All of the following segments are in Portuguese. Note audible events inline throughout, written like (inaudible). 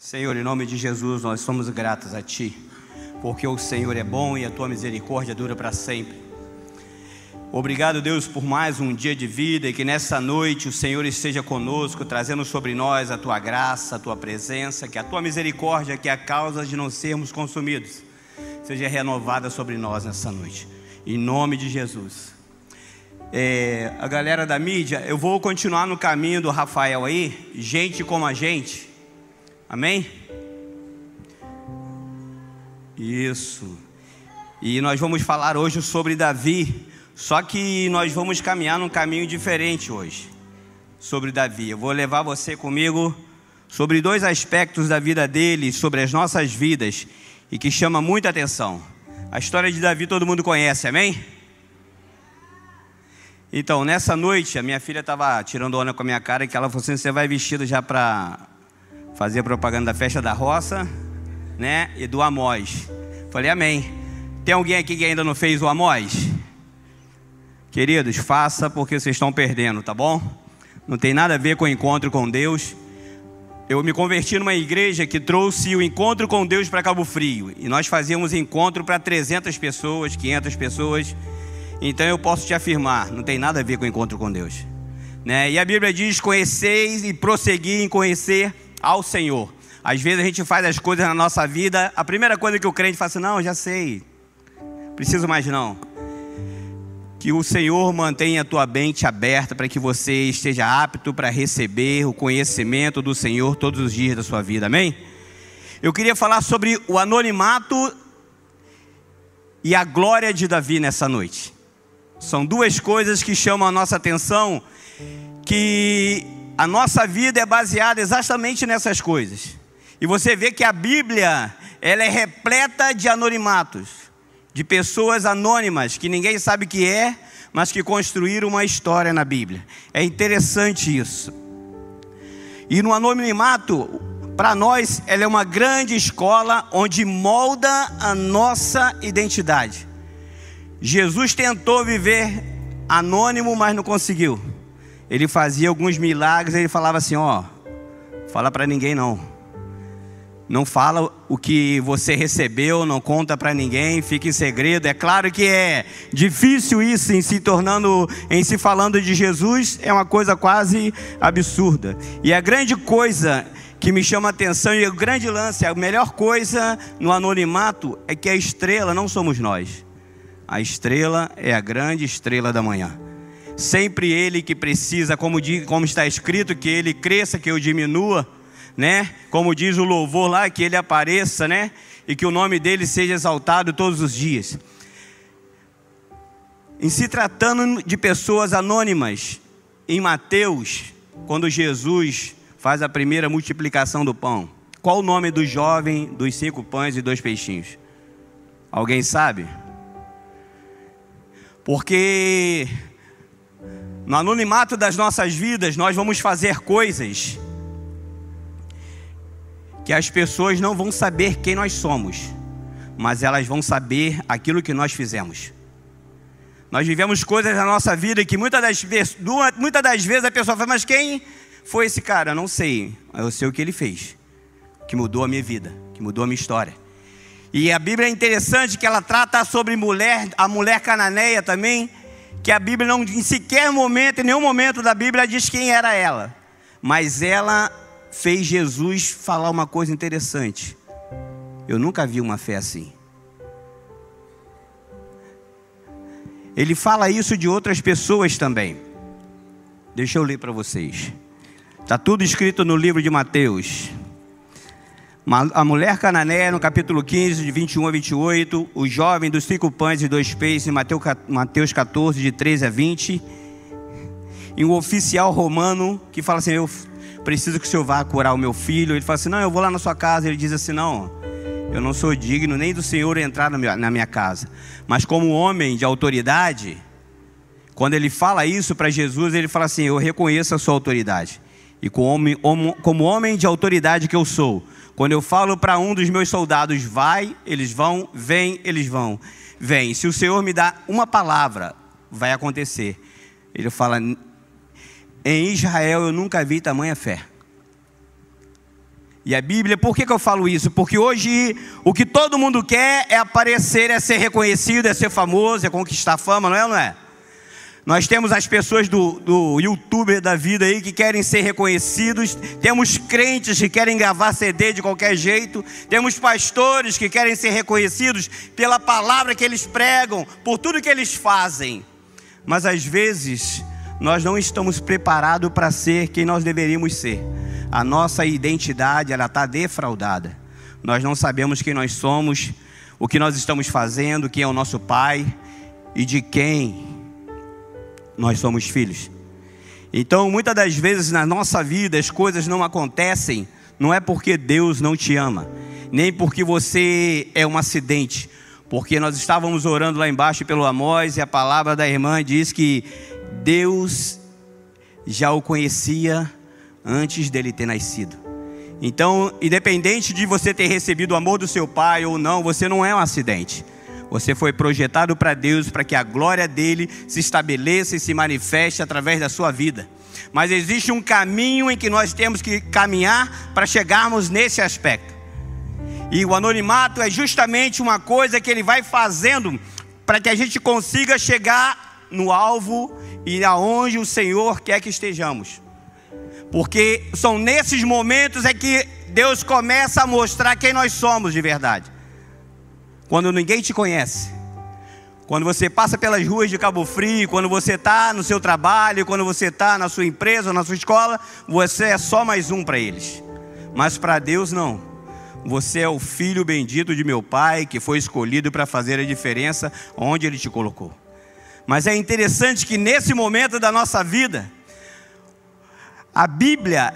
Senhor, em nome de Jesus, nós somos gratos a Ti, porque o Senhor é bom e a Tua misericórdia dura para sempre. Obrigado, Deus, por mais um dia de vida e que nessa noite o Senhor esteja conosco, trazendo sobre nós a Tua graça, a Tua presença, que a Tua misericórdia, que é a causa de não sermos consumidos, seja renovada sobre nós nessa noite. Em nome de Jesus. É, a galera da mídia, eu vou continuar no caminho do Rafael aí, gente como a gente Amém? Isso. E nós vamos falar hoje sobre Davi, só que nós vamos caminhar num caminho diferente hoje. Sobre Davi. Eu vou levar você comigo sobre dois aspectos da vida dele, sobre as nossas vidas, e que chama muita atenção. A história de Davi todo mundo conhece, amém? Então, nessa noite, a minha filha estava tirando onda com a minha cara, que ela falou assim: você vai vestido já para fazia propaganda da festa da roça, né? E do Amós. Falei, amém. Tem alguém aqui que ainda não fez o Amós? Queridos, faça porque vocês estão perdendo, tá bom? Não tem nada a ver com o encontro com Deus. Eu me converti numa igreja que trouxe o encontro com Deus para Cabo Frio. E nós fazíamos encontro para 300 pessoas, 500 pessoas. Então eu posso te afirmar, não tem nada a ver com o encontro com Deus. Né? E a Bíblia diz: conheceis e prosseguir em conhecer ao Senhor. Às vezes a gente faz as coisas na nossa vida, a primeira coisa que o crente fala assim: não, já sei, preciso mais não. Que o Senhor mantenha a tua mente aberta para que você esteja apto para receber o conhecimento do Senhor todos os dias da sua vida, amém? Eu queria falar sobre o anonimato e a glória de Davi nessa noite. São duas coisas que chamam a nossa atenção, que a nossa vida é baseada exatamente nessas coisas. E você vê que a Bíblia, ela é repleta de anonimatos, de pessoas anônimas que ninguém sabe que é, mas que construíram uma história na Bíblia. É interessante isso. E no anonimato, para nós, ela é uma grande escola onde molda a nossa identidade. Jesus tentou viver anônimo, mas não conseguiu ele fazia alguns milagres, ele falava assim, ó, fala para ninguém não. Não fala o que você recebeu, não conta para ninguém, fica em segredo. É claro que é difícil isso em se tornando, em se falando de Jesus, é uma coisa quase absurda. E a grande coisa que me chama a atenção e o grande lance, a melhor coisa no anonimato é que a estrela não somos nós. A estrela é a grande estrela da manhã. Sempre ele que precisa, como, diz, como está escrito, que ele cresça, que eu diminua, né? Como diz o louvor lá, que ele apareça, né? E que o nome dele seja exaltado todos os dias. Em se tratando de pessoas anônimas, em Mateus, quando Jesus faz a primeira multiplicação do pão, qual o nome do jovem dos cinco pães e dois peixinhos? Alguém sabe? Porque no anonimato das nossas vidas, nós vamos fazer coisas que as pessoas não vão saber quem nós somos, mas elas vão saber aquilo que nós fizemos. Nós vivemos coisas na nossa vida que muitas das, vezes, muitas das vezes a pessoa fala, mas quem foi esse cara? Não sei, eu sei o que ele fez, que mudou a minha vida, que mudou a minha história. E a Bíblia é interessante que ela trata sobre mulher, a mulher cananeia também, que a Bíblia não, em sequer momento, em nenhum momento da Bíblia diz quem era ela. Mas ela fez Jesus falar uma coisa interessante. Eu nunca vi uma fé assim. Ele fala isso de outras pessoas também. Deixa eu ler para vocês. Está tudo escrito no livro de Mateus. A mulher cananeia, no capítulo 15, de 21 a 28. O jovem dos cinco pães e dois peixes, em Mateus 14, de 13 a 20. E um oficial romano que fala assim: Eu preciso que o senhor vá curar o meu filho. Ele fala assim: Não, eu vou lá na sua casa. Ele diz assim: Não, eu não sou digno nem do senhor entrar na minha casa. Mas, como homem de autoridade, quando ele fala isso para Jesus, ele fala assim: Eu reconheço a sua autoridade. E como homem, como homem de autoridade que eu sou, quando eu falo para um dos meus soldados, vai, eles vão, vem, eles vão. Vem. Se o Senhor me dá uma palavra, vai acontecer. Ele fala: Em Israel eu nunca vi tamanha fé. E a Bíblia, por que, que eu falo isso? Porque hoje o que todo mundo quer é aparecer, é ser reconhecido, é ser famoso, é conquistar fama, não é não é? Nós temos as pessoas do, do youtuber da vida aí que querem ser reconhecidos, temos crentes que querem gravar CD de qualquer jeito, temos pastores que querem ser reconhecidos pela palavra que eles pregam, por tudo que eles fazem. Mas às vezes nós não estamos preparados para ser quem nós deveríamos ser. A nossa identidade ela está defraudada. Nós não sabemos quem nós somos, o que nós estamos fazendo, quem é o nosso pai e de quem nós somos filhos. Então, muitas das vezes na nossa vida as coisas não acontecem, não é porque Deus não te ama, nem porque você é um acidente, porque nós estávamos orando lá embaixo pelo Amós e a palavra da irmã diz que Deus já o conhecia antes dele ter nascido. Então, independente de você ter recebido o amor do seu pai ou não, você não é um acidente. Você foi projetado para Deus para que a glória dele se estabeleça e se manifeste através da sua vida. Mas existe um caminho em que nós temos que caminhar para chegarmos nesse aspecto. E o anonimato é justamente uma coisa que ele vai fazendo para que a gente consiga chegar no alvo e aonde o Senhor quer que estejamos. Porque são nesses momentos é que Deus começa a mostrar quem nós somos de verdade quando ninguém te conhece, quando você passa pelas ruas de Cabo Frio, quando você está no seu trabalho, quando você está na sua empresa na sua escola, você é só mais um para eles. Mas para Deus não. Você é o filho bendito de meu Pai que foi escolhido para fazer a diferença onde Ele te colocou. Mas é interessante que nesse momento da nossa vida, a Bíblia,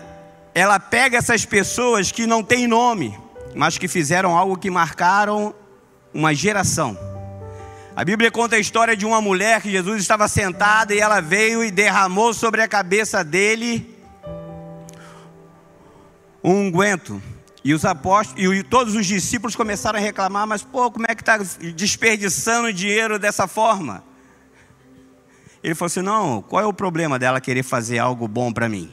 ela pega essas pessoas que não têm nome, mas que fizeram algo que marcaram uma geração. A Bíblia conta a história de uma mulher que Jesus estava sentada e ela veio e derramou sobre a cabeça dele um unguento. E os apóstolos e todos os discípulos começaram a reclamar, mas pô, como é que está desperdiçando dinheiro dessa forma? Ele falou assim: não, qual é o problema dela querer fazer algo bom para mim?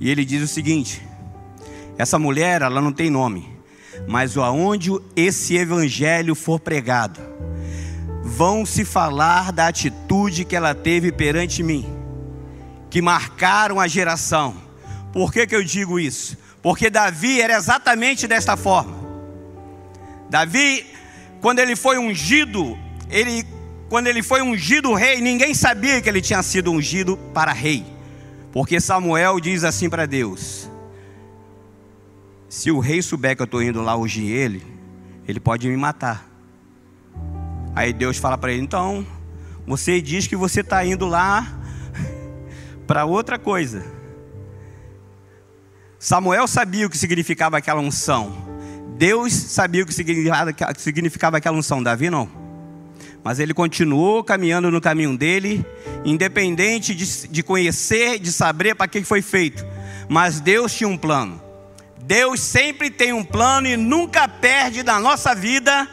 E ele diz o seguinte: essa mulher, ela não tem nome mas aonde esse evangelho for pregado, vão se falar da atitude que ela teve perante mim, que marcaram a geração. Por que, que eu digo isso? Porque Davi era exatamente desta forma. Davi, quando ele foi ungido, ele, quando ele foi ungido rei, ninguém sabia que ele tinha sido ungido para rei, porque Samuel diz assim para Deus: se o rei souber que eu estou indo lá ungir ele, ele pode me matar. Aí Deus fala para ele: então, você diz que você está indo lá (laughs) para outra coisa. Samuel sabia o que significava aquela unção. Deus sabia o que significava aquela unção. Davi não. Mas ele continuou caminhando no caminho dele, independente de, de conhecer, de saber para que foi feito. Mas Deus tinha um plano. Deus sempre tem um plano e nunca perde na nossa vida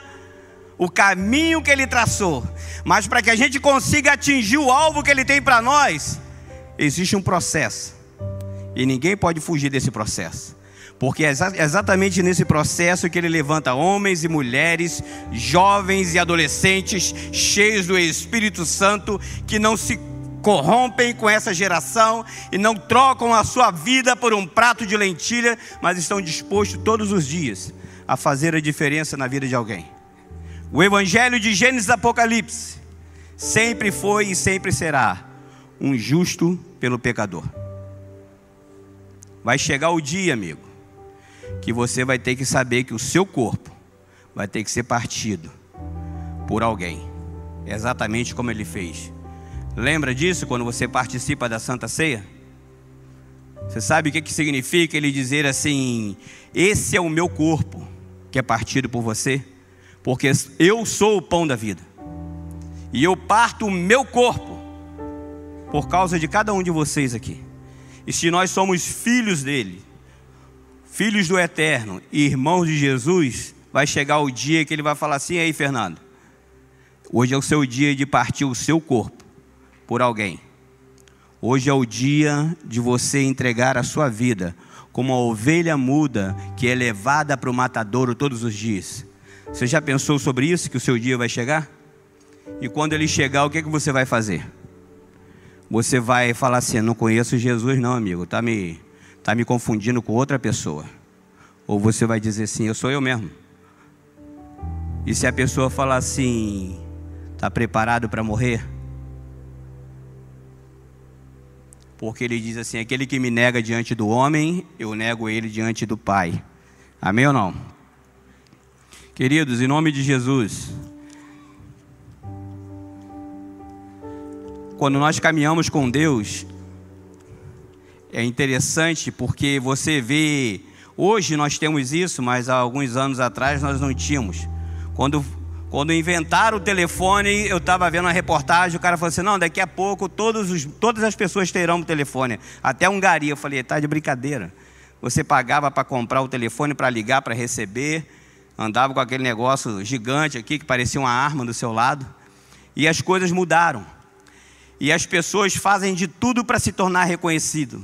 o caminho que Ele traçou. Mas para que a gente consiga atingir o alvo que Ele tem para nós, existe um processo. E ninguém pode fugir desse processo. Porque é exatamente nesse processo que ele levanta homens e mulheres, jovens e adolescentes, cheios do Espírito Santo, que não se corrompem com essa geração e não trocam a sua vida por um prato de lentilha, mas estão dispostos todos os dias a fazer a diferença na vida de alguém. O Evangelho de Gênesis e Apocalipse sempre foi e sempre será um justo pelo pecador. Vai chegar o dia, amigo, que você vai ter que saber que o seu corpo vai ter que ser partido por alguém, exatamente como ele fez Lembra disso quando você participa da Santa Ceia? Você sabe o que, que significa ele dizer assim: Esse é o meu corpo que é partido por você? Porque eu sou o pão da vida, e eu parto o meu corpo por causa de cada um de vocês aqui. E se nós somos filhos dele, filhos do eterno e irmãos de Jesus, vai chegar o dia que ele vai falar assim: aí, Fernando, hoje é o seu dia de partir o seu corpo por alguém. Hoje é o dia de você entregar a sua vida como a ovelha muda que é levada para o matadouro todos os dias. Você já pensou sobre isso, que o seu dia vai chegar? E quando ele chegar, o que, é que você vai fazer? Você vai falar assim: não conheço Jesus, não, amigo, está me, tá me confundindo com outra pessoa. Ou você vai dizer assim: eu sou eu mesmo. E se a pessoa falar assim: está preparado para morrer? Porque ele diz assim: aquele que me nega diante do homem, eu nego ele diante do Pai. Amém ou não? Queridos, em nome de Jesus, quando nós caminhamos com Deus, é interessante porque você vê, hoje nós temos isso, mas há alguns anos atrás nós não tínhamos. Quando, quando inventaram o telefone, eu estava vendo uma reportagem, o cara falou assim: não, daqui a pouco os, todas as pessoas terão o telefone, até a Hungaria. Eu falei: tá de brincadeira. Você pagava para comprar o telefone, para ligar, para receber andava com aquele negócio gigante aqui que parecia uma arma do seu lado. E as coisas mudaram. E as pessoas fazem de tudo para se tornar reconhecido.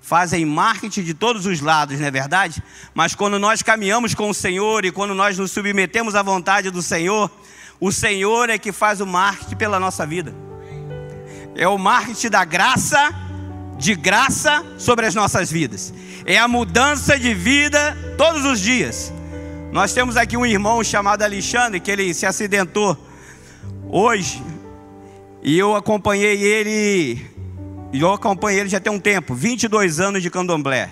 Fazem marketing de todos os lados, não é verdade? Mas quando nós caminhamos com o Senhor e quando nós nos submetemos à vontade do Senhor, o Senhor é que faz o marketing pela nossa vida. É o marketing da graça, de graça sobre as nossas vidas. É a mudança de vida todos os dias. Nós temos aqui um irmão chamado Alexandre, que ele se acidentou hoje. E eu acompanhei ele, eu acompanhei ele já tem um tempo, 22 anos de candomblé.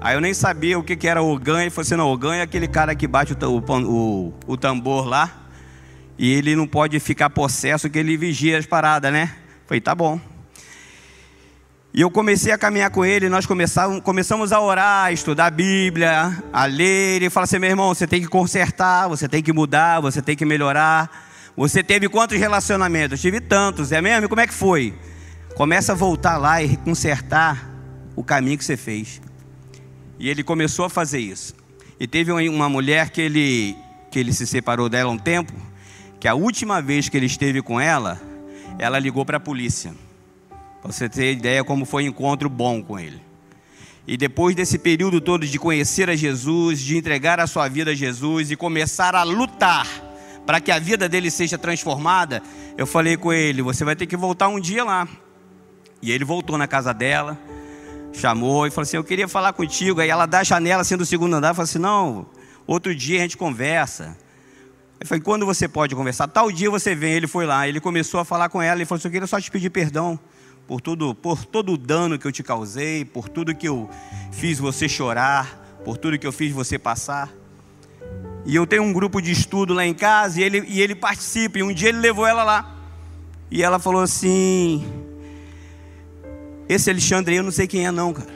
Aí eu nem sabia o que, que era Ogan, ele falou assim, não, Ogan é aquele cara que bate o, o, o tambor lá, e ele não pode ficar possesso, que ele vigia as paradas, né? Falei, tá bom. E eu comecei a caminhar com ele, nós começamos a orar, a estudar a Bíblia, a ler. Ele fala assim: meu irmão, você tem que consertar, você tem que mudar, você tem que melhorar. Você teve quantos relacionamentos? Eu tive tantos, é mesmo? E como é que foi? Começa a voltar lá e consertar o caminho que você fez. E ele começou a fazer isso. E teve uma mulher que ele, que ele se separou dela um tempo, que a última vez que ele esteve com ela, ela ligou para a polícia. Para você ter ideia como foi um encontro bom com Ele. E depois desse período todo de conhecer a Jesus, de entregar a sua vida a Jesus e começar a lutar para que a vida dele seja transformada, eu falei com ele: você vai ter que voltar um dia lá. E ele voltou na casa dela, chamou e falou assim: Eu queria falar contigo. Aí ela dá a janela assim do segundo andar, falou assim: Não, outro dia a gente conversa. Eu falei: Quando você pode conversar? Tal dia você vem. Ele foi lá, ele começou a falar com ela. Ele falou assim: Eu queria só te pedir perdão por, tudo, por todo o dano que eu te causei, por tudo que eu fiz você chorar, por tudo que eu fiz você passar. E eu tenho um grupo de estudo lá em casa e ele, e ele participa. E um dia ele levou ela lá. E ela falou assim: Esse Alexandre eu não sei quem é, não, cara.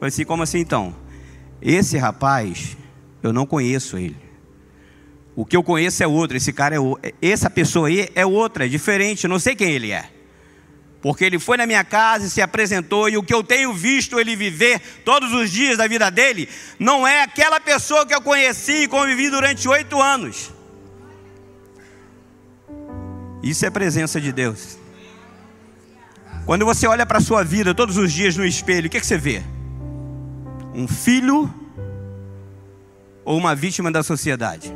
Falei assim: Como assim então? Esse rapaz, eu não conheço ele. O que eu conheço é outro. Esse cara é essa pessoa aí é outra, é diferente. Não sei quem ele é. Porque ele foi na minha casa e se apresentou, e o que eu tenho visto ele viver todos os dias da vida dele, não é aquela pessoa que eu conheci e convivi durante oito anos. Isso é presença de Deus. Quando você olha para a sua vida todos os dias no espelho, o que, é que você vê? Um filho ou uma vítima da sociedade?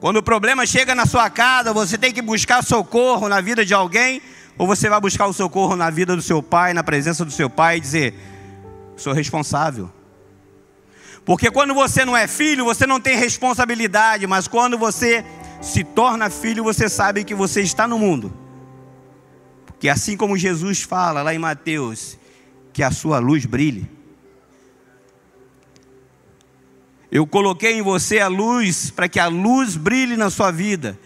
Quando o problema chega na sua casa, você tem que buscar socorro na vida de alguém ou você vai buscar o socorro na vida do seu pai, na presença do seu pai e dizer: sou responsável. Porque quando você não é filho, você não tem responsabilidade, mas quando você se torna filho, você sabe que você está no mundo. Porque assim como Jesus fala lá em Mateus, que a sua luz brilhe. Eu coloquei em você a luz para que a luz brilhe na sua vida.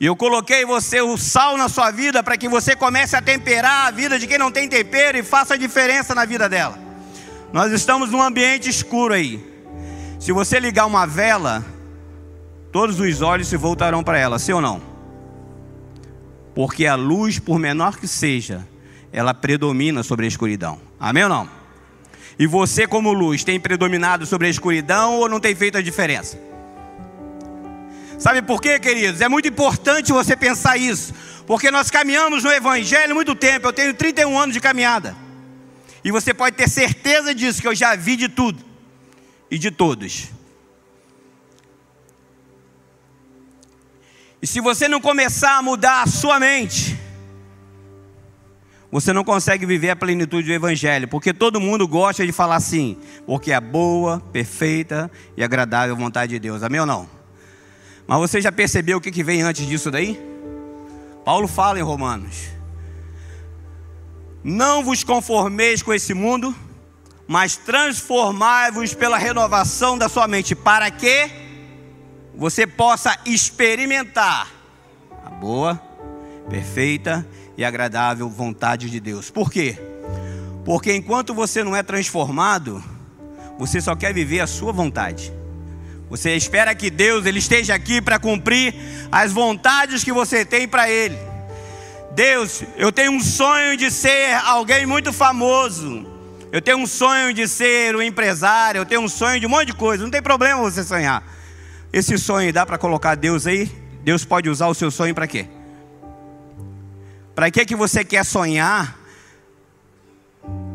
E eu coloquei você o sal na sua vida para que você comece a temperar a vida de quem não tem tempero e faça a diferença na vida dela. Nós estamos num ambiente escuro aí. Se você ligar uma vela, todos os olhos se voltarão para ela, sim ou não? Porque a luz, por menor que seja, ela predomina sobre a escuridão. Amém ou não? E você, como luz, tem predominado sobre a escuridão ou não tem feito a diferença? Sabe por quê, queridos? É muito importante você pensar isso, porque nós caminhamos no Evangelho muito tempo. Eu tenho 31 anos de caminhada. E você pode ter certeza disso, que eu já vi de tudo e de todos. E se você não começar a mudar a sua mente, você não consegue viver a plenitude do Evangelho, porque todo mundo gosta de falar assim, porque é boa, perfeita e agradável vontade de Deus. Amém ou não? Mas você já percebeu o que vem antes disso daí? Paulo fala em Romanos: Não vos conformeis com esse mundo, mas transformai-vos pela renovação da sua mente, para que você possa experimentar a boa, perfeita e agradável vontade de Deus. Por quê? Porque enquanto você não é transformado, você só quer viver a sua vontade. Você espera que Deus ele esteja aqui para cumprir as vontades que você tem para ele. Deus, eu tenho um sonho de ser alguém muito famoso. Eu tenho um sonho de ser um empresário, eu tenho um sonho de um monte de coisa. Não tem problema você sonhar. Esse sonho dá para colocar Deus aí? Deus pode usar o seu sonho para quê? Para que que você quer sonhar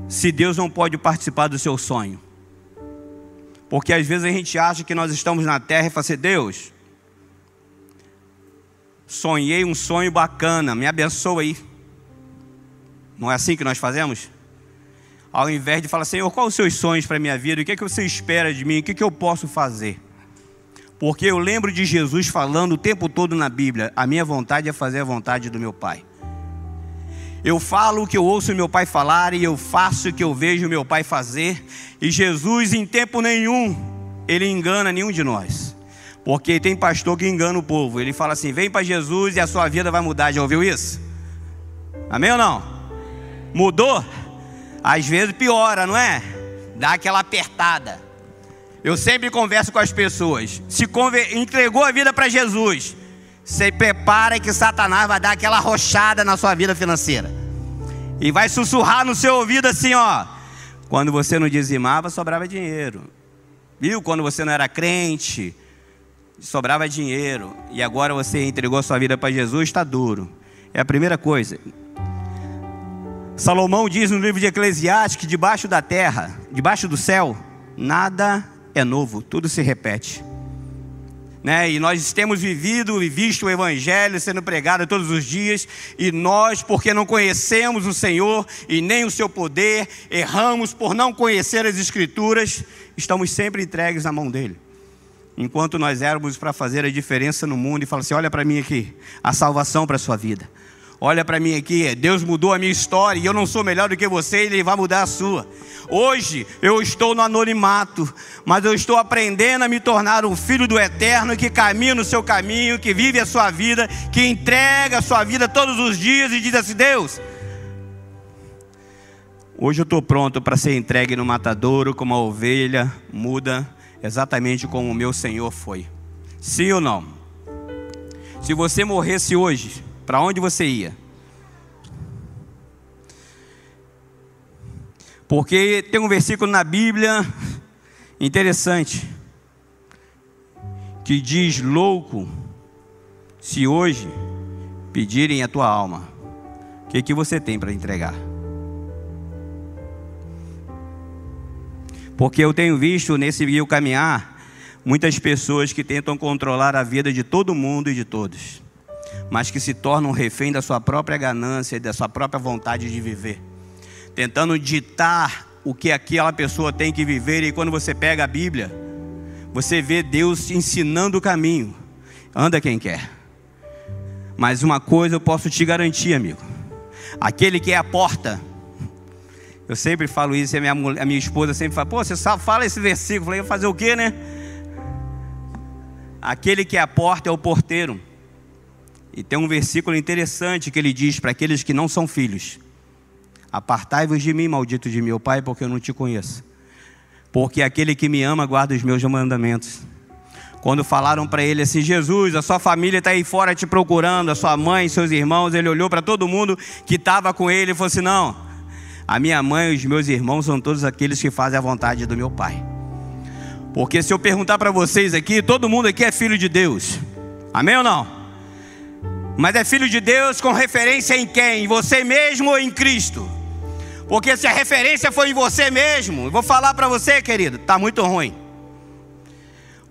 se Deus não pode participar do seu sonho? Porque às vezes a gente acha que nós estamos na terra e fala assim, Deus, sonhei um sonho bacana, me abençoa aí. Não é assim que nós fazemos? Ao invés de falar, Senhor, quais os seus sonhos para a minha vida? O que, é que você espera de mim? O que, é que eu posso fazer? Porque eu lembro de Jesus falando o tempo todo na Bíblia: a minha vontade é fazer a vontade do meu Pai. Eu falo o que eu ouço meu pai falar e eu faço o que eu vejo meu pai fazer. E Jesus, em tempo nenhum, ele engana nenhum de nós. Porque tem pastor que engana o povo. Ele fala assim: vem para Jesus e a sua vida vai mudar. Já ouviu isso? Amém ou não? Mudou? Às vezes piora, não é? Dá aquela apertada. Eu sempre converso com as pessoas. Se entregou a vida para Jesus, se prepara que Satanás vai dar aquela rochada na sua vida financeira. E vai sussurrar no seu ouvido assim, ó. Quando você não dizimava, sobrava dinheiro. Viu? Quando você não era crente, sobrava dinheiro. E agora você entregou a sua vida para Jesus, está duro. É a primeira coisa. Salomão diz no livro de Eclesiastes que debaixo da terra, debaixo do céu, nada é novo, tudo se repete. Né? E nós temos vivido e visto o Evangelho sendo pregado todos os dias, e nós, porque não conhecemos o Senhor e nem o seu poder, erramos por não conhecer as Escrituras, estamos sempre entregues na mão dele. Enquanto nós éramos para fazer a diferença no mundo e falar assim: olha para mim aqui, a salvação para a sua vida. Olha para mim aqui, Deus mudou a minha história e eu não sou melhor do que você, Ele vai mudar a sua. Hoje eu estou no anonimato, mas eu estou aprendendo a me tornar um filho do eterno que caminha no seu caminho, que vive a sua vida, que entrega a sua vida todos os dias e diz assim: Deus, hoje eu estou pronto para ser entregue no matadouro como a ovelha muda, exatamente como o meu Senhor foi. Sim ou não? Se você morresse hoje, para onde você ia? Porque tem um versículo na Bíblia interessante que diz: Louco, se hoje pedirem a tua alma, o que, que você tem para entregar? Porque eu tenho visto nesse rio caminhar muitas pessoas que tentam controlar a vida de todo mundo e de todos mas que se tornam refém da sua própria ganância e da sua própria vontade de viver, tentando ditar o que aquela pessoa tem que viver. E quando você pega a Bíblia, você vê Deus ensinando o caminho. Anda quem quer. Mas uma coisa eu posso te garantir, amigo: aquele que é a porta. Eu sempre falo isso, a minha, a minha esposa sempre fala: Pô, você só fala esse versículo. Eu falei: fazer o quê, né? Aquele que é a porta é o porteiro. E tem um versículo interessante que ele diz para aqueles que não são filhos: Apartai-vos de mim, maldito de meu Pai, porque eu não te conheço. Porque aquele que me ama guarda os meus mandamentos. Quando falaram para ele assim: Jesus, a sua família está aí fora te procurando, a sua mãe, seus irmãos, ele olhou para todo mundo que estava com ele e falou assim: Não, a minha mãe e os meus irmãos são todos aqueles que fazem a vontade do meu Pai. Porque se eu perguntar para vocês aqui, todo mundo aqui é filho de Deus. Amém ou não? Mas é filho de Deus com referência em quem? Em você mesmo ou em Cristo? Porque se a referência foi em você mesmo, eu vou falar para você, querido, está muito ruim.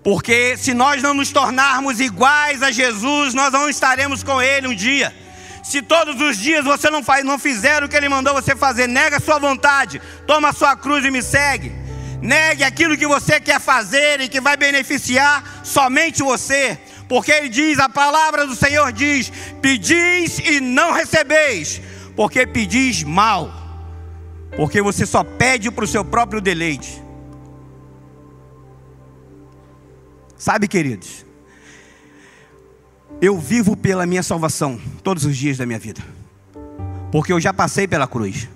Porque se nós não nos tornarmos iguais a Jesus, nós não estaremos com Ele um dia. Se todos os dias você não, faz, não fizer o que Ele mandou você fazer, nega a sua vontade, toma a sua cruz e me segue. Negue aquilo que você quer fazer e que vai beneficiar somente você. Porque Ele diz, a palavra do Senhor diz: pedis e não recebeis, porque pedis mal, porque você só pede para o seu próprio deleite. Sabe, queridos, eu vivo pela minha salvação todos os dias da minha vida, porque eu já passei pela cruz.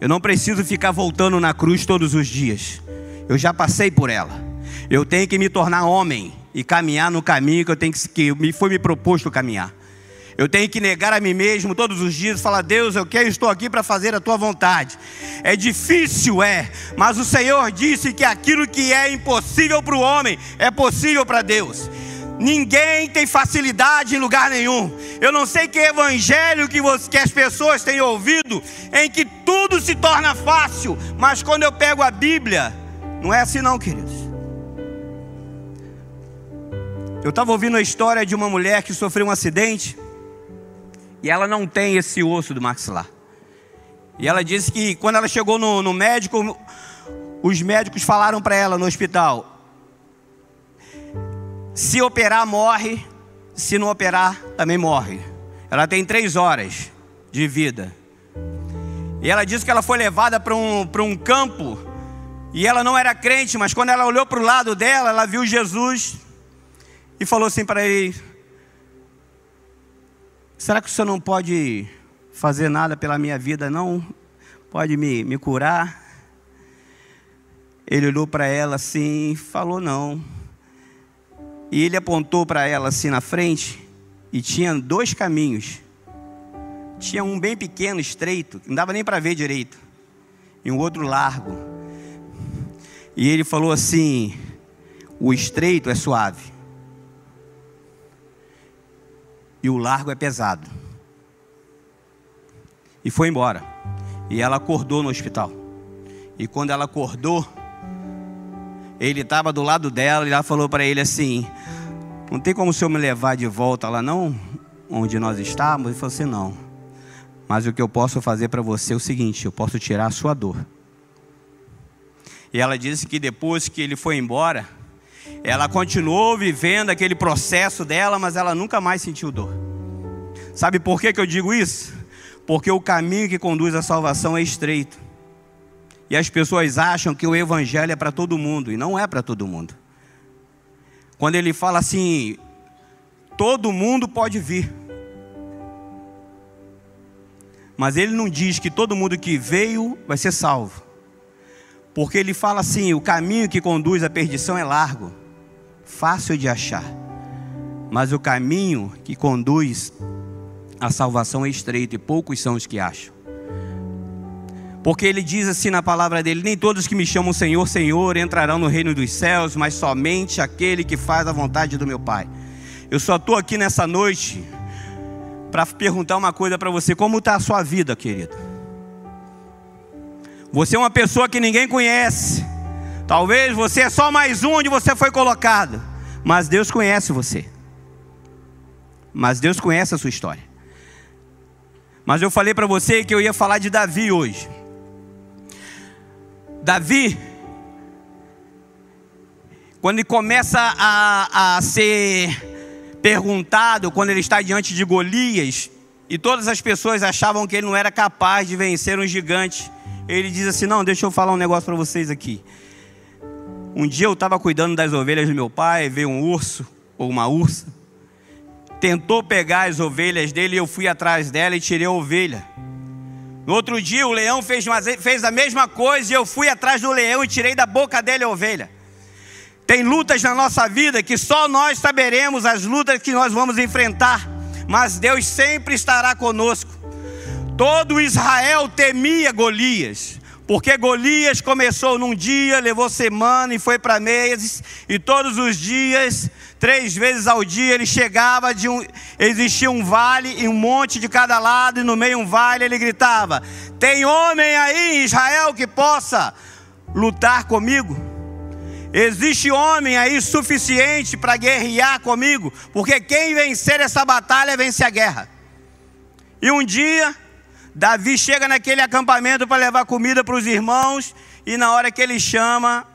Eu não preciso ficar voltando na cruz todos os dias, eu já passei por ela. Eu tenho que me tornar homem e caminhar no caminho que eu tenho que, que me foi me proposto caminhar. Eu tenho que negar a mim mesmo todos os dias, falar: Deus, eu quero, estou aqui para fazer a tua vontade. É difícil, é, mas o Senhor disse que aquilo que é impossível para o homem é possível para Deus. Ninguém tem facilidade em lugar nenhum. Eu não sei que evangelho que, você, que as pessoas têm ouvido, em que tudo se torna fácil, mas quando eu pego a Bíblia, não é assim, não, queridos. Eu estava ouvindo a história de uma mulher que sofreu um acidente e ela não tem esse osso do maxilar. E ela disse que quando ela chegou no, no médico, os médicos falaram para ela no hospital: se operar, morre, se não operar, também morre. Ela tem três horas de vida. E ela disse que ela foi levada para um, um campo e ela não era crente, mas quando ela olhou para o lado dela, ela viu Jesus e falou assim para ele: Será que o senhor não pode fazer nada pela minha vida, não? Pode me, me curar? Ele olhou para ela assim e falou: Não. E ele apontou para ela assim na frente e tinha dois caminhos. Tinha um bem pequeno, estreito, não dava nem para ver direito, e um outro largo. E ele falou assim: O estreito é suave e o largo é pesado. E foi embora. E ela acordou no hospital. E quando ela acordou, ele estava do lado dela e ela falou para ele assim: Não tem como o senhor me levar de volta lá, não? Onde nós estávamos? Ele falou assim: Não. Mas o que eu posso fazer para você é o seguinte: eu posso tirar a sua dor. E ela disse que depois que ele foi embora, ela continuou vivendo aquele processo dela, mas ela nunca mais sentiu dor. Sabe por que, que eu digo isso? Porque o caminho que conduz à salvação é estreito. E as pessoas acham que o evangelho é para todo mundo, e não é para todo mundo. Quando ele fala assim, todo mundo pode vir. Mas ele não diz que todo mundo que veio vai ser salvo. Porque ele fala assim: o caminho que conduz à perdição é largo, fácil de achar, mas o caminho que conduz à salvação é estreito e poucos são os que acham. Porque ele diz assim na palavra dele: Nem todos que me chamam Senhor, Senhor entrarão no reino dos céus, mas somente aquele que faz a vontade do meu Pai. Eu só estou aqui nessa noite para perguntar uma coisa para você: como está a sua vida, querido? Você é uma pessoa que ninguém conhece. Talvez você é só mais um onde você foi colocado. Mas Deus conhece você. Mas Deus conhece a sua história. Mas eu falei para você que eu ia falar de Davi hoje. Davi, quando ele começa a, a ser perguntado, quando ele está diante de Golias, e todas as pessoas achavam que ele não era capaz de vencer um gigante ele diz assim: Não, deixa eu falar um negócio para vocês aqui. Um dia eu estava cuidando das ovelhas do meu pai, veio um urso ou uma ursa, tentou pegar as ovelhas dele eu fui atrás dela e tirei a ovelha. No outro dia o leão fez, fez a mesma coisa e eu fui atrás do leão e tirei da boca dele a ovelha. Tem lutas na nossa vida que só nós saberemos as lutas que nós vamos enfrentar, mas Deus sempre estará conosco. Todo Israel temia Golias, Porque Golias começou num dia, levou semana e foi para meses, e todos os dias, três vezes ao dia, ele chegava de um. Existia um vale e um monte de cada lado, e no meio um vale, ele gritava: Tem homem aí em Israel que possa lutar comigo? Existe homem aí suficiente para guerrear comigo? Porque quem vencer essa batalha vence a guerra. E um dia, Davi chega naquele acampamento para levar comida para os irmãos, e na hora que ele chama,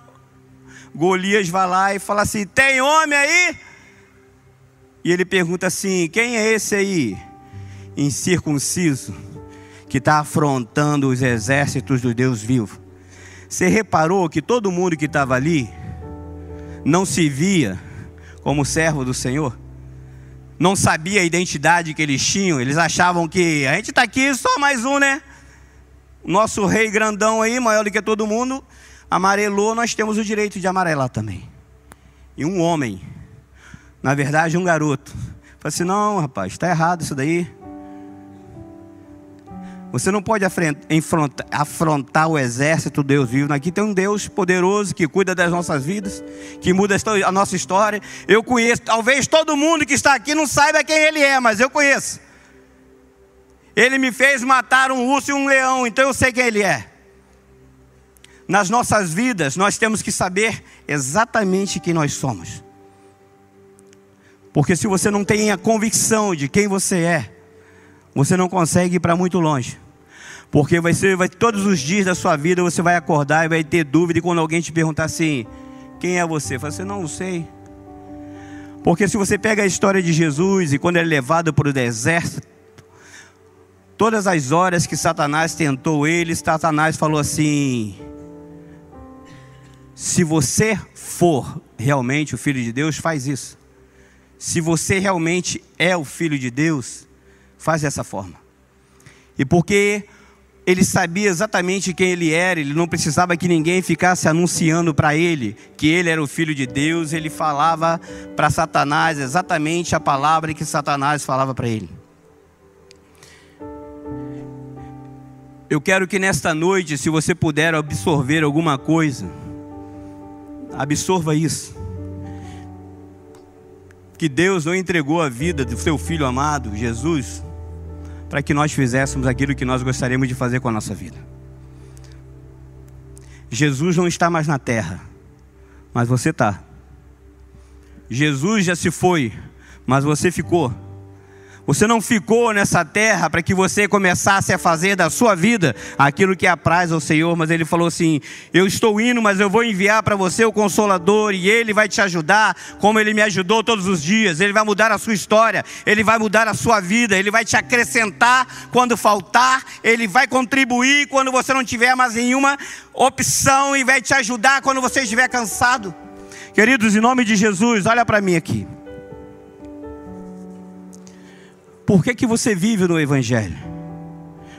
Golias vai lá e fala assim: Tem homem aí? E ele pergunta assim: Quem é esse aí, incircunciso, que está afrontando os exércitos do Deus vivo? Você reparou que todo mundo que estava ali não se via como servo do Senhor? Não sabia a identidade que eles tinham, eles achavam que a gente está aqui só mais um, né? Nosso rei grandão aí, maior do que todo mundo, amarelou, nós temos o direito de amarelar também. E um homem, na verdade um garoto, falou assim: não, rapaz, está errado isso daí. Você não pode afrontar o exército Deus vivo. Aqui tem um Deus poderoso que cuida das nossas vidas, que muda a nossa história. Eu conheço, talvez todo mundo que está aqui não saiba quem Ele é, mas eu conheço. Ele me fez matar um urso e um leão, então eu sei quem Ele é. Nas nossas vidas, nós temos que saber exatamente quem nós somos. Porque se você não tem a convicção de quem você é, você não consegue ir para muito longe. Porque vai ser, vai, todos os dias da sua vida você vai acordar e vai ter dúvida. E quando alguém te perguntar assim: Quem é você? Você assim, não sei. Porque se você pega a história de Jesus e quando ele é levado para o deserto, todas as horas que Satanás tentou ele, Satanás falou assim: Se você for realmente o filho de Deus, faz isso. Se você realmente é o filho de Deus, faz dessa forma. E porque ele sabia exatamente quem ele era, ele não precisava que ninguém ficasse anunciando para ele que ele era o filho de Deus, ele falava para Satanás exatamente a palavra que Satanás falava para ele. Eu quero que nesta noite, se você puder absorver alguma coisa, absorva isso. Que Deus não entregou a vida do seu filho amado, Jesus, para que nós fizéssemos aquilo que nós gostaríamos de fazer com a nossa vida. Jesus não está mais na terra, mas você está. Jesus já se foi, mas você ficou. Você não ficou nessa terra para que você começasse a fazer da sua vida aquilo que apraz ao Senhor, mas Ele falou assim: Eu estou indo, mas eu vou enviar para você o Consolador, e Ele vai te ajudar, como Ele me ajudou todos os dias. Ele vai mudar a sua história, Ele vai mudar a sua vida, Ele vai te acrescentar quando faltar, Ele vai contribuir quando você não tiver mais nenhuma opção, e vai te ajudar quando você estiver cansado. Queridos, em nome de Jesus, olha para mim aqui. Por que, que você vive no Evangelho?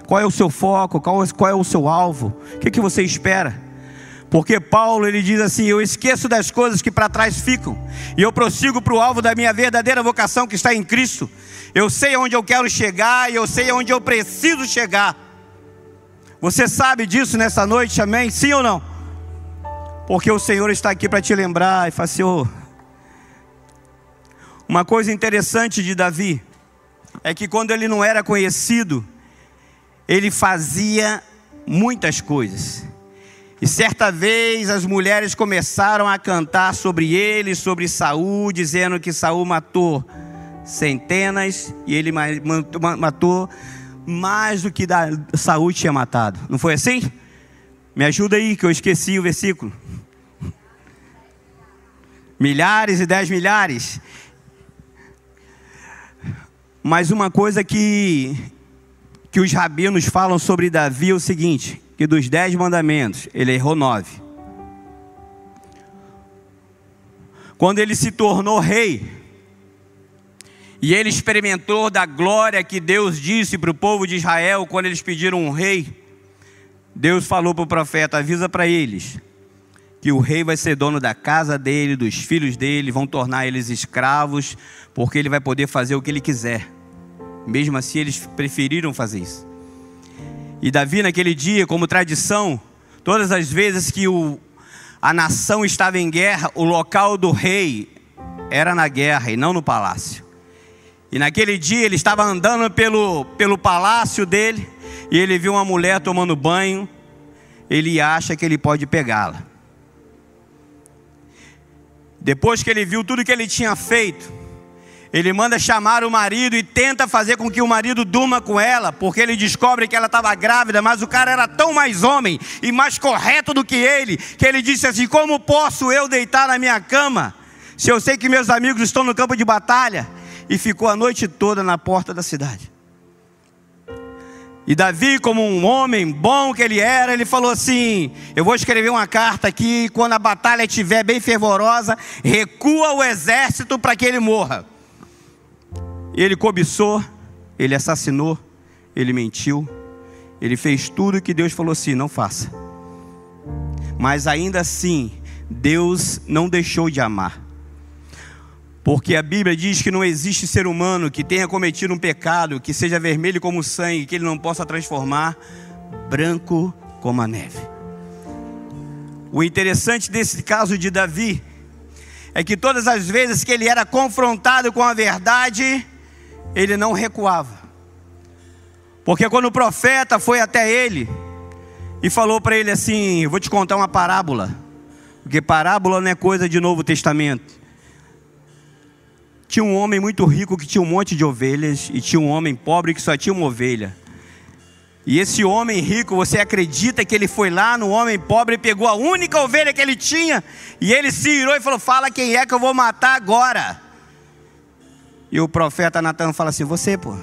Qual é o seu foco? Qual, qual é o seu alvo? O que, que você espera? Porque Paulo ele diz assim: Eu esqueço das coisas que para trás ficam, e eu prossigo para o alvo da minha verdadeira vocação que está em Cristo. Eu sei aonde eu quero chegar e eu sei aonde eu preciso chegar. Você sabe disso nessa noite, amém? Sim ou não? Porque o Senhor está aqui para te lembrar e falar assim: oh. Uma coisa interessante de Davi, é que quando ele não era conhecido, ele fazia muitas coisas. E certa vez as mulheres começaram a cantar sobre ele, sobre Saul, dizendo que Saul matou centenas e ele matou mais do que Saul tinha matado. Não foi assim? Me ajuda aí que eu esqueci o versículo. Milhares e dez milhares. Mas uma coisa que, que os rabinos falam sobre Davi é o seguinte: que dos dez mandamentos, ele errou nove. Quando ele se tornou rei, e ele experimentou da glória que Deus disse para o povo de Israel quando eles pediram um rei, Deus falou para o profeta: avisa para eles que o rei vai ser dono da casa dele, dos filhos dele, vão tornar eles escravos, porque ele vai poder fazer o que ele quiser. Mesmo assim, eles preferiram fazer isso. E Davi, naquele dia, como tradição, Todas as vezes que o, a nação estava em guerra, o local do rei era na guerra e não no palácio. E naquele dia ele estava andando pelo, pelo palácio dele e ele viu uma mulher tomando banho. Ele acha que ele pode pegá-la. Depois que ele viu tudo que ele tinha feito, ele manda chamar o marido e tenta fazer com que o marido durma com ela, porque ele descobre que ela estava grávida, mas o cara era tão mais homem e mais correto do que ele, que ele disse assim: Como posso eu deitar na minha cama, se eu sei que meus amigos estão no campo de batalha? E ficou a noite toda na porta da cidade. E Davi, como um homem bom que ele era, ele falou assim: Eu vou escrever uma carta aqui, quando a batalha estiver bem fervorosa, recua o exército para que ele morra. E ele cobiçou, ele assassinou, ele mentiu, ele fez tudo que Deus falou assim: não faça. Mas ainda assim, Deus não deixou de amar. Porque a Bíblia diz que não existe ser humano que tenha cometido um pecado, que seja vermelho como sangue, que ele não possa transformar branco como a neve. O interessante desse caso de Davi é que todas as vezes que ele era confrontado com a verdade, ele não recuava. Porque quando o profeta foi até ele e falou para ele assim: Vou te contar uma parábola, porque parábola não é coisa de Novo Testamento. Tinha um homem muito rico que tinha um monte de ovelhas, e tinha um homem pobre que só tinha uma ovelha. E esse homem rico, você acredita que ele foi lá no homem pobre e pegou a única ovelha que ele tinha, e ele se irou e falou: Fala quem é que eu vou matar agora. E o profeta Natan fala assim: Você, pô.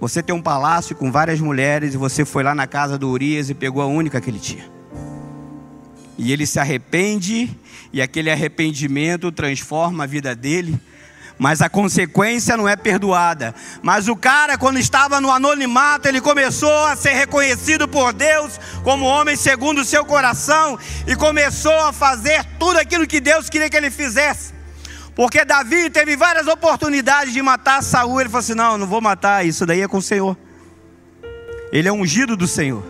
Você tem um palácio com várias mulheres e você foi lá na casa do Urias e pegou a única que ele tinha. E ele se arrepende, e aquele arrependimento transforma a vida dele, mas a consequência não é perdoada. Mas o cara, quando estava no anonimato, ele começou a ser reconhecido por Deus como homem segundo o seu coração, e começou a fazer tudo aquilo que Deus queria que ele fizesse. Porque Davi teve várias oportunidades de matar Saul. Ele falou assim: Não, não vou matar, isso daí é com o Senhor. Ele é ungido do Senhor.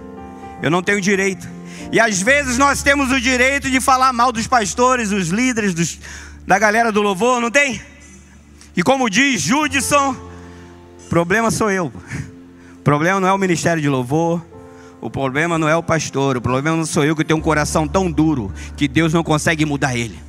Eu não tenho direito. E às vezes nós temos o direito de falar mal dos pastores, dos líderes, dos, da galera do louvor, não tem? E como diz Judson, problema sou eu. O (laughs) problema não é o ministério de louvor, o problema não é o pastor, o problema não sou eu que tenho um coração tão duro que Deus não consegue mudar ele.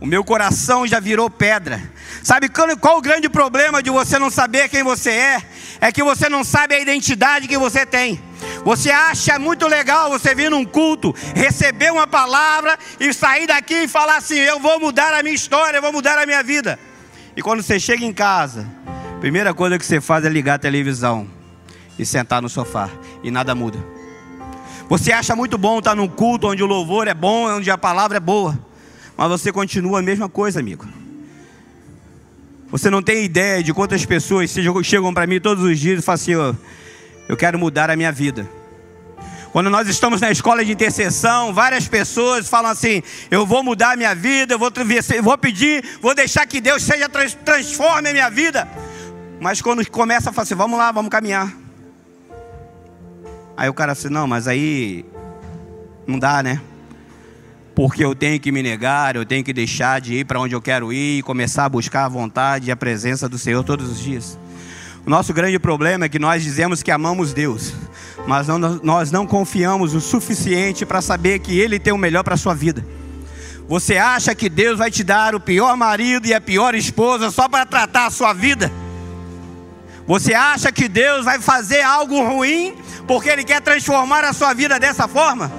O meu coração já virou pedra. Sabe qual o grande problema de você não saber quem você é? É que você não sabe a identidade que você tem. Você acha muito legal você vir num culto, receber uma palavra e sair daqui e falar assim: Eu vou mudar a minha história, eu vou mudar a minha vida. E quando você chega em casa, a primeira coisa que você faz é ligar a televisão e sentar no sofá e nada muda. Você acha muito bom estar num culto onde o louvor é bom, onde a palavra é boa mas você continua a mesma coisa, amigo. Você não tem ideia de quantas pessoas chegam para mim todos os dias e falam assim: oh, eu quero mudar a minha vida. Quando nós estamos na escola de intercessão, várias pessoas falam assim: eu vou mudar a minha vida, eu vou, vou pedir, vou deixar que Deus seja transforme a minha vida. Mas quando começa a falar assim: vamos lá, vamos caminhar. Aí o cara assim: não, mas aí não dá, né? Porque eu tenho que me negar, eu tenho que deixar de ir para onde eu quero ir e começar a buscar a vontade e a presença do Senhor todos os dias. O nosso grande problema é que nós dizemos que amamos Deus, mas não, nós não confiamos o suficiente para saber que Ele tem o melhor para a sua vida. Você acha que Deus vai te dar o pior marido e a pior esposa só para tratar a sua vida? Você acha que Deus vai fazer algo ruim porque Ele quer transformar a sua vida dessa forma?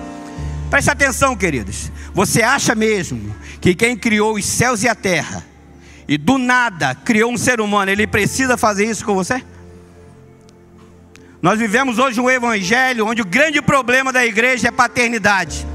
Preste atenção, queridos. Você acha mesmo que quem criou os céus e a terra, e do nada criou um ser humano, ele precisa fazer isso com você? Nós vivemos hoje um evangelho onde o grande problema da igreja é paternidade.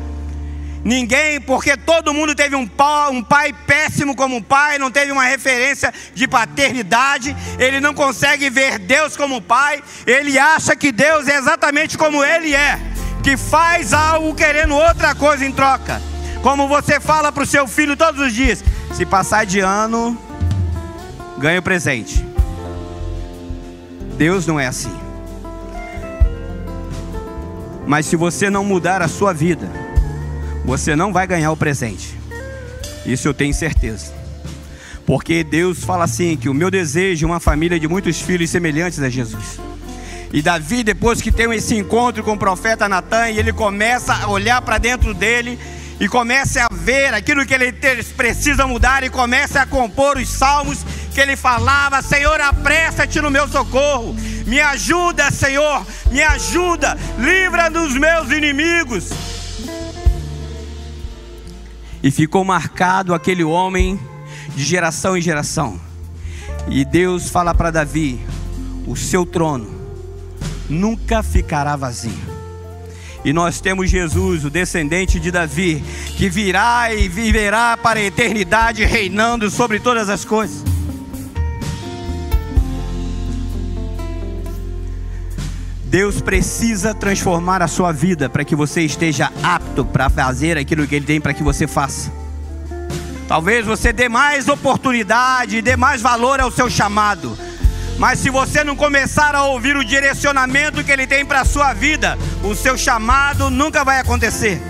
Ninguém, porque todo mundo teve um pai, um pai péssimo como pai, não teve uma referência de paternidade, ele não consegue ver Deus como pai, ele acha que Deus é exatamente como ele é, que faz algo querendo outra coisa em troca. Como você fala para o seu filho todos os dias: se passar de ano, ganha o presente. Deus não é assim. Mas se você não mudar a sua vida, você não vai ganhar o presente. Isso eu tenho certeza. Porque Deus fala assim: que o meu desejo é uma família de muitos filhos semelhantes a Jesus. E Davi, depois que tem esse encontro com o profeta Natan, e ele começa a olhar para dentro dele e começa a ver aquilo que ele precisa mudar e começa a compor os salmos que ele falava: Senhor, apressa-te no meu socorro, me ajuda, Senhor, me ajuda, livra dos meus inimigos. E ficou marcado aquele homem de geração em geração. E Deus fala para Davi: o seu trono nunca ficará vazio. E nós temos Jesus, o descendente de Davi, que virá e viverá para a eternidade, reinando sobre todas as coisas. Deus precisa transformar a sua vida para que você esteja apto para fazer aquilo que Ele tem para que você faça. Talvez você dê mais oportunidade, dê mais valor ao seu chamado. Mas se você não começar a ouvir o direcionamento que Ele tem para a sua vida, o seu chamado nunca vai acontecer.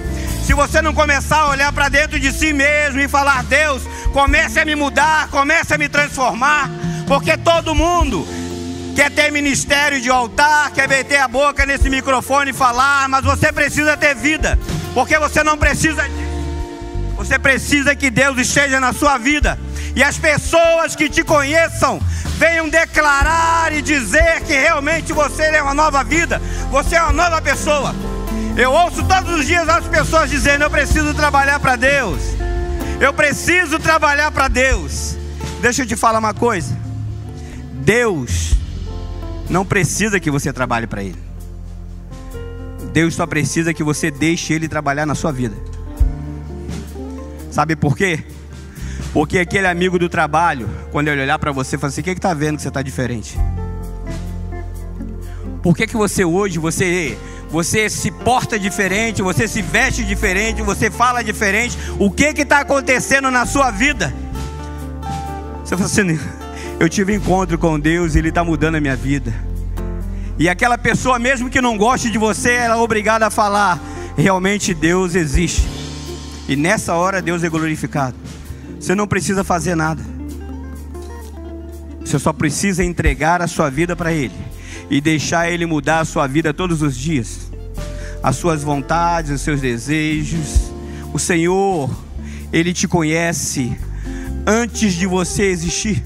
Se você não começar a olhar para dentro de si mesmo e falar, Deus, comece a me mudar, comece a me transformar, porque todo mundo quer ter ministério de altar, quer meter a boca nesse microfone e falar, mas você precisa ter vida, porque você não precisa disso. Você precisa que Deus esteja na sua vida e as pessoas que te conheçam venham declarar e dizer que realmente você é uma nova vida, você é uma nova pessoa. Eu ouço todos os dias as pessoas dizendo: Eu preciso trabalhar para Deus, eu preciso trabalhar para Deus. Deixa eu te falar uma coisa: Deus não precisa que você trabalhe para Ele, Deus só precisa que você deixe Ele trabalhar na sua vida. Sabe por quê? Porque aquele amigo do trabalho, quando ele olhar para você, fala assim: o que está vendo que você está diferente? Por que, que você hoje, você, você se porta diferente, você se veste diferente, você fala diferente? O que está acontecendo na sua vida? Você fala assim: eu tive encontro com Deus e Ele está mudando a minha vida. E aquela pessoa, mesmo que não goste de você, ela é obrigada a falar: realmente Deus existe. E nessa hora Deus é glorificado. Você não precisa fazer nada. Você só precisa entregar a sua vida para Ele e deixar Ele mudar a sua vida todos os dias. As suas vontades, os seus desejos. O Senhor, Ele te conhece antes de você existir.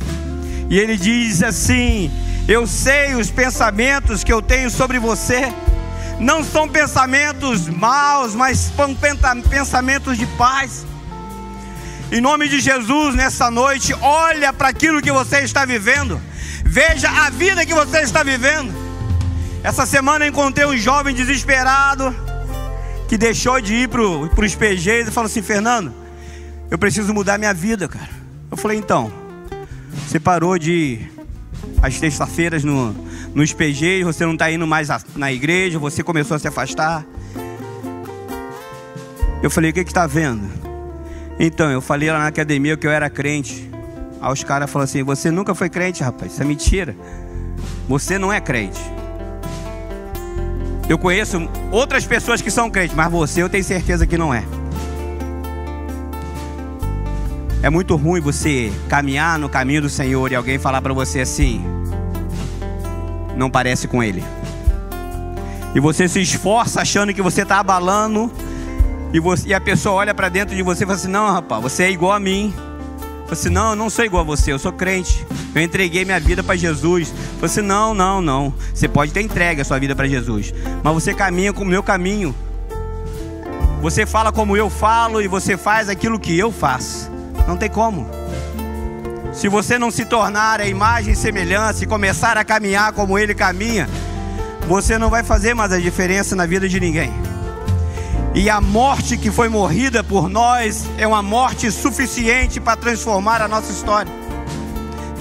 E Ele diz assim: Eu sei os pensamentos que eu tenho sobre você. Não são pensamentos maus, mas são pensamentos de paz em nome de Jesus, nessa noite, olha para aquilo que você está vivendo. Veja a vida que você está vivendo. Essa semana encontrei um jovem desesperado que deixou de ir para os PGs e falou assim: Fernando, eu preciso mudar minha vida, cara. Eu falei: então, você parou de ir às sextas-feiras no, nos PGs, você não está indo mais na igreja, você começou a se afastar. Eu falei: o que está vendo? Então, eu falei lá na academia que eu era crente. Aí os caras falaram assim: Você nunca foi crente, rapaz. Isso é mentira. Você não é crente. Eu conheço outras pessoas que são crentes, mas você eu tenho certeza que não é. É muito ruim você caminhar no caminho do Senhor e alguém falar para você assim: Não parece com Ele. E você se esforça achando que você está abalando e, você, e a pessoa olha para dentro de você e fala assim: Não, rapaz, você é igual a mim. Fala assim: Não, eu não sou igual a você, eu sou crente. Eu entreguei minha vida para Jesus. Fala assim: Não, não, não. Você pode ter entregue a sua vida para Jesus, mas você caminha com o meu caminho. Você fala como eu falo e você faz aquilo que eu faço. Não tem como. Se você não se tornar a imagem e semelhança e começar a caminhar como ele caminha, você não vai fazer mais a diferença na vida de ninguém. E a morte que foi morrida por nós é uma morte suficiente para transformar a nossa história.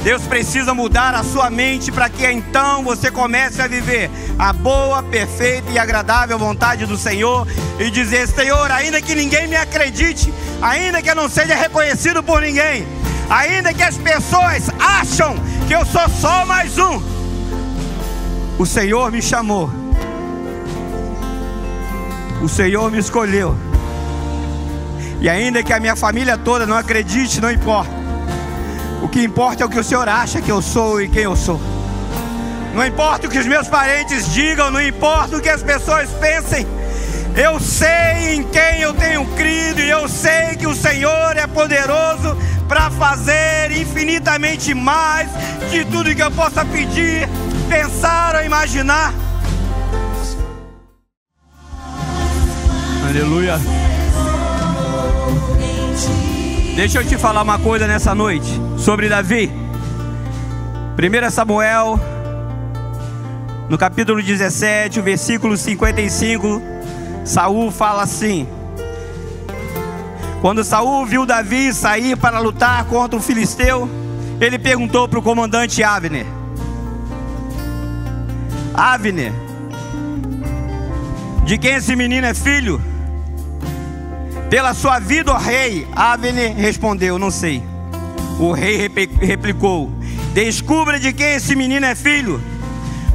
Deus precisa mudar a sua mente para que então você comece a viver a boa, perfeita e agradável vontade do Senhor e dizer: Senhor, ainda que ninguém me acredite, ainda que eu não seja reconhecido por ninguém, ainda que as pessoas acham que eu sou só mais um, o Senhor me chamou O Senhor me escolheu. E ainda que a minha família toda não acredite, não importa. O que importa é o que o Senhor acha que eu sou e quem eu sou. Não importa o que os meus parentes digam, não importa o que as pessoas pensem. Eu sei em quem eu tenho crido e eu sei que o Senhor é poderoso para fazer infinitamente mais de tudo que eu possa pedir, pensar ou imaginar. Aleluia. Deixa eu te falar uma coisa nessa noite sobre Davi. 1 Samuel, no capítulo 17, o versículo 55, Saul fala assim: Quando Saul viu Davi sair para lutar contra o filisteu, ele perguntou para o comandante Avner: Avner, de quem esse menino é filho? Pela sua vida, ó rei, Avner respondeu: Não sei. O rei replicou: Descubra de quem esse menino é filho.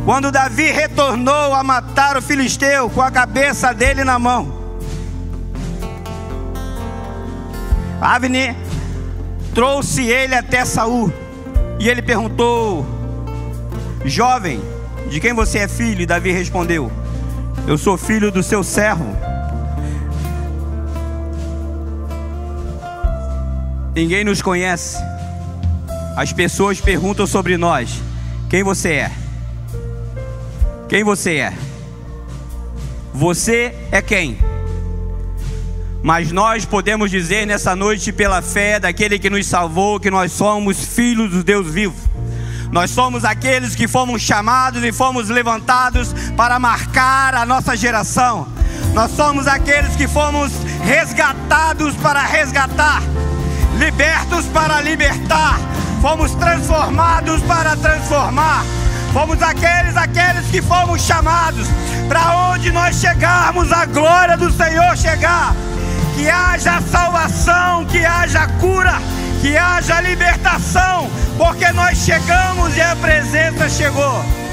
Quando Davi retornou a matar o filisteu com a cabeça dele na mão, Avner trouxe ele até Saul e ele perguntou: Jovem, de quem você é filho? E Davi respondeu: Eu sou filho do seu servo Ninguém nos conhece. As pessoas perguntam sobre nós: quem você é? Quem você é? Você é quem? Mas nós podemos dizer nessa noite, pela fé daquele que nos salvou, que nós somos filhos do Deus vivo. Nós somos aqueles que fomos chamados e fomos levantados para marcar a nossa geração. Nós somos aqueles que fomos resgatados para resgatar libertos para libertar, fomos transformados para transformar. Fomos aqueles, aqueles que fomos chamados para onde nós chegarmos, a glória do Senhor chegar. Que haja salvação, que haja cura, que haja libertação, porque nós chegamos e a presença chegou.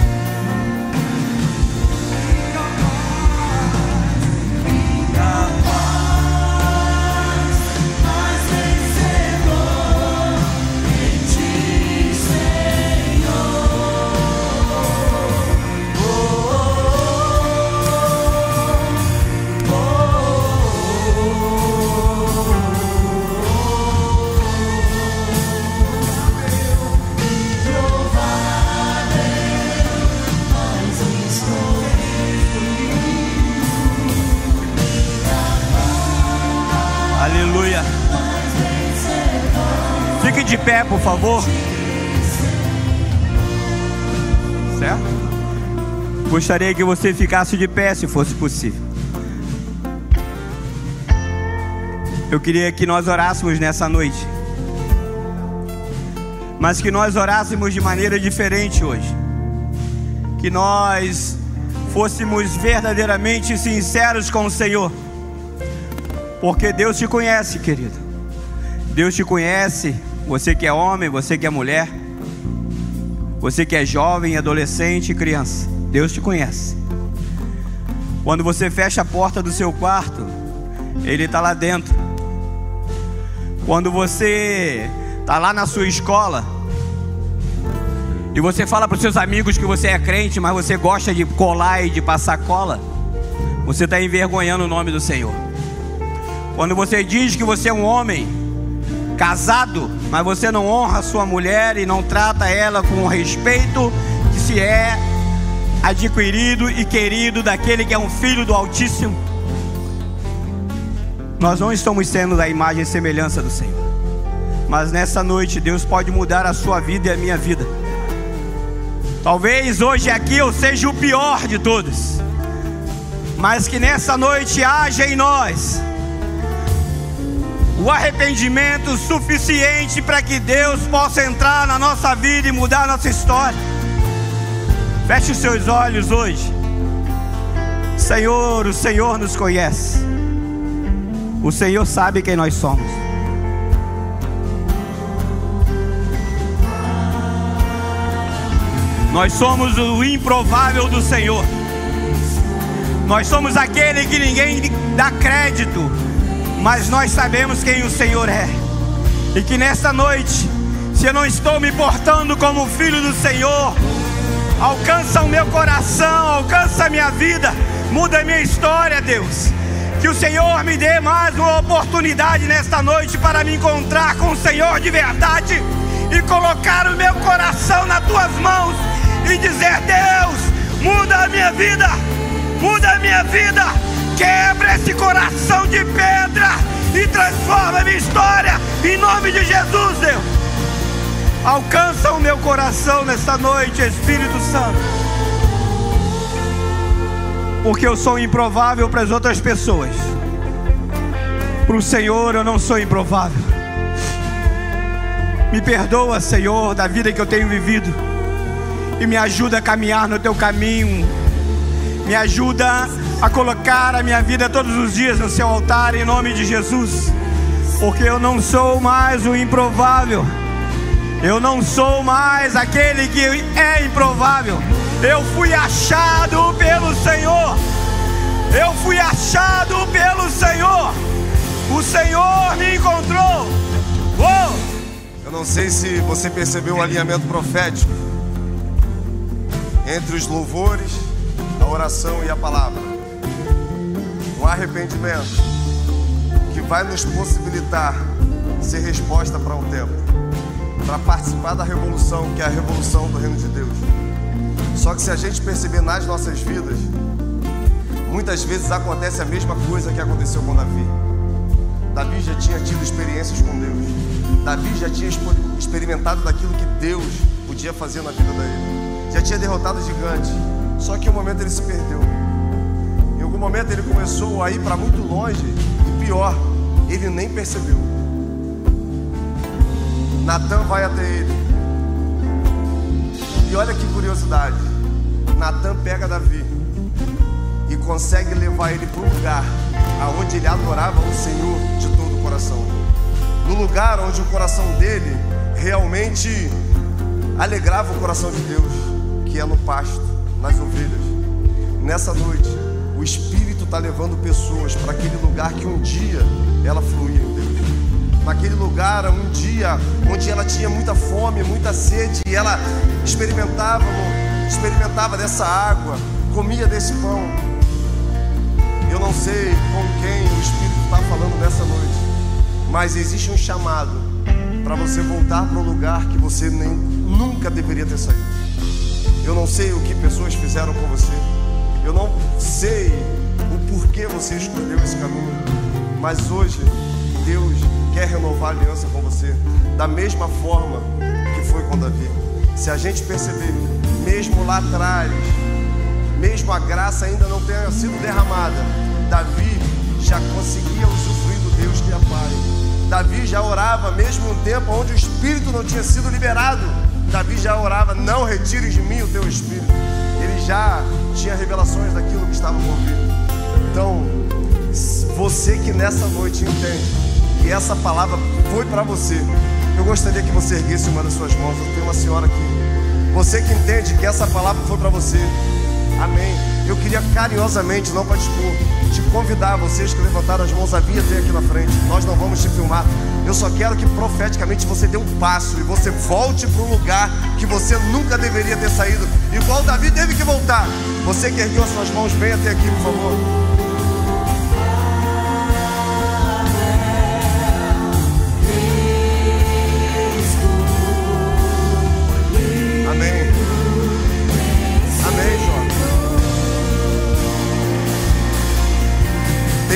Favor. Certo? Gostaria que você ficasse de pé, se fosse possível. Eu queria que nós orássemos nessa noite. Mas que nós orássemos de maneira diferente hoje. Que nós fôssemos verdadeiramente sinceros com o Senhor. Porque Deus te conhece, querido. Deus te conhece você que é homem, você que é mulher, você que é jovem, adolescente, criança, Deus te conhece. Quando você fecha a porta do seu quarto, Ele está lá dentro. Quando você está lá na sua escola e você fala para os seus amigos que você é crente, mas você gosta de colar e de passar cola, você está envergonhando o nome do Senhor. Quando você diz que você é um homem casado, mas você não honra sua mulher e não trata ela com o respeito que se é adquirido e querido daquele que é um filho do Altíssimo. Nós não estamos sendo da imagem e semelhança do Senhor. Mas nessa noite Deus pode mudar a sua vida e a minha vida. Talvez hoje aqui eu seja o pior de todos. Mas que nessa noite haja em nós o arrependimento suficiente para que Deus possa entrar na nossa vida e mudar a nossa história. Feche os seus olhos hoje. Senhor, o Senhor nos conhece. O Senhor sabe quem nós somos. Nós somos o improvável do Senhor. Nós somos aquele que ninguém dá crédito, mas nós sabemos quem o Senhor é. E que nesta noite, se eu não estou me portando como filho do Senhor, alcança o meu coração, alcança a minha vida, muda a minha história, Deus. Que o Senhor me dê mais uma oportunidade nesta noite para me encontrar com o Senhor de verdade e colocar o meu coração nas tuas mãos e dizer: Deus, muda a minha vida, muda a minha vida, quebra esse coração de pedra e transforma a minha história em nome de Jesus, Deus. Alcança o meu coração nesta noite, Espírito Santo. Porque eu sou improvável para as outras pessoas. Para o Senhor eu não sou improvável. Me perdoa, Senhor, da vida que eu tenho vivido. E me ajuda a caminhar no teu caminho. Me ajuda a colocar a minha vida todos os dias no seu altar em nome de Jesus. Porque eu não sou mais o improvável. Eu não sou mais aquele que é improvável. Eu fui achado pelo Senhor. Eu fui achado pelo Senhor. O Senhor me encontrou. Oh! Eu não sei se você percebeu o alinhamento profético entre os louvores, a oração e a palavra. O arrependimento que vai nos possibilitar ser resposta para um tempo, para participar da revolução, que é a revolução do reino de Deus. Só que se a gente perceber nas nossas vidas, muitas vezes acontece a mesma coisa que aconteceu com Davi. Davi já tinha tido experiências com Deus. Davi já tinha experimentado daquilo que Deus podia fazer na vida dele. Já tinha derrotado o gigante. Só que em um momento ele se perdeu. Momento ele começou a ir para muito longe. E pior, ele nem percebeu. Natan vai até ele. E olha que curiosidade. Natan pega Davi e consegue levar ele para um lugar aonde ele adorava o Senhor de todo o coração no lugar onde o coração dele realmente alegrava o coração de Deus, que é no pasto, nas ovelhas. Nessa noite, o Espírito está levando pessoas para aquele lugar que um dia ela fluía em Deus. Naquele lugar, um dia onde ela tinha muita fome, muita sede, e ela experimentava, experimentava dessa água, comia desse pão. Eu não sei com quem o Espírito está falando nessa noite mas existe um chamado para você voltar para o lugar que você nem, nunca deveria ter saído. Eu não sei o que pessoas fizeram com você. Eu não sei o porquê você escolheu esse caminho. Mas hoje Deus quer renovar a aliança com você da mesma forma que foi com Davi. Se a gente perceber, mesmo lá atrás, mesmo a graça ainda não tenha sido derramada, Davi já conseguia usufruir do Deus que é Pai. Davi já orava, mesmo um tempo onde o Espírito não tinha sido liberado. Davi já orava: Não retires de mim o teu Espírito. Ele já tinha revelações daquilo que estava por vir. Então, você que nessa noite entende que essa palavra foi para você, eu gostaria que você erguesse uma das suas mãos. Eu tenho uma senhora aqui. Você que entende que essa palavra foi para você, amém. Eu queria carinhosamente, não para dispor, te convidar, vocês que levantaram as mãos, a vir até aqui na frente. Nós não vamos te filmar. Eu só quero que profeticamente você dê um passo e você volte para um lugar que você nunca deveria ter saído, igual Davi teve que voltar. Você que ergueu as suas mãos, vem até aqui, por favor.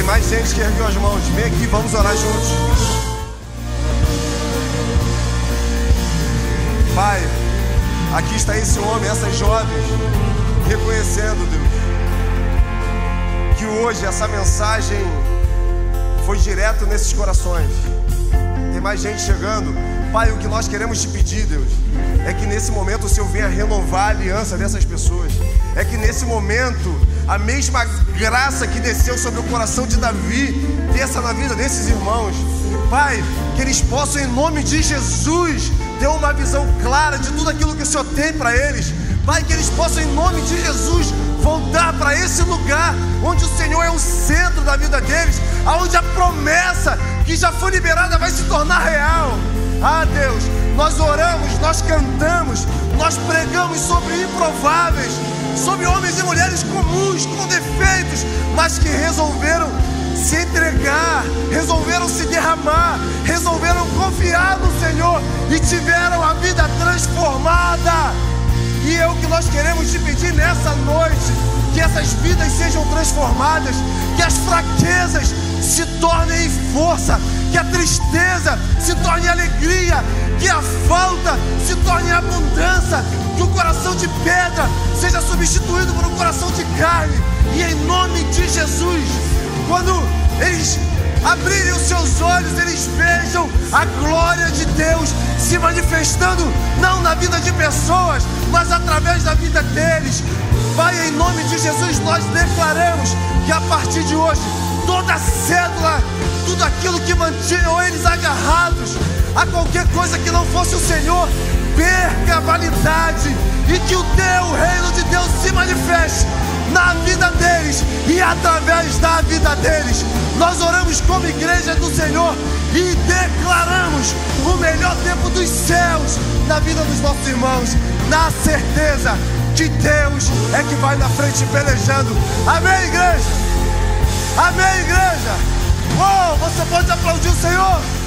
mais gente que ergueu as mãos. Vem aqui, vamos orar juntos. Pai, aqui está esse homem, essas jovens, reconhecendo, Deus, que hoje essa mensagem foi direto nesses corações. Tem mais gente chegando. Pai, o que nós queremos te pedir, Deus, é que nesse momento o Senhor venha renovar a aliança dessas pessoas. É que nesse momento a mesma graça que desceu sobre o coração de Davi, desça na vida desses irmãos. Pai, que eles possam, em nome de Jesus, ter uma visão clara de tudo aquilo que o Senhor tem para eles. Pai, que eles possam, em nome de Jesus, voltar para esse lugar onde o Senhor é o centro da vida deles, aonde a promessa que já foi liberada vai se tornar real. Ah, Deus, nós oramos, nós cantamos, nós pregamos sobre improváveis, sobre homens e mulheres comuns, com defeitos, mas que resolveram se entregar, resolveram se derramar, resolveram confiar no Senhor e tiveram a vida transformada. E é o que nós queremos te pedir nessa noite: que essas vidas sejam transformadas, que as fraquezas se tornem força, que a tristeza se torne alegria, que a falta se torne abundância, que o coração de pedra seja substituído por um coração de carne, e em nome de Jesus quando eles abrirem os seus olhos, eles vejam a glória de Deus se manifestando, não na vida de pessoas, mas através da vida deles. Pai, em nome de Jesus, nós declaramos que a partir de hoje, toda cédula, tudo aquilo que mantinham eles agarrados a qualquer coisa que não fosse o Senhor, perca a validade e que o teu reino de Deus se manifeste na vida deles e através da vida deles. Nós oramos como igreja do Senhor e declaramos o melhor tempo dos céus na vida dos nossos irmãos, na certeza de Deus é que vai na frente pelejando. Amém, igreja? Amém, igreja? Oh, você pode aplaudir o Senhor?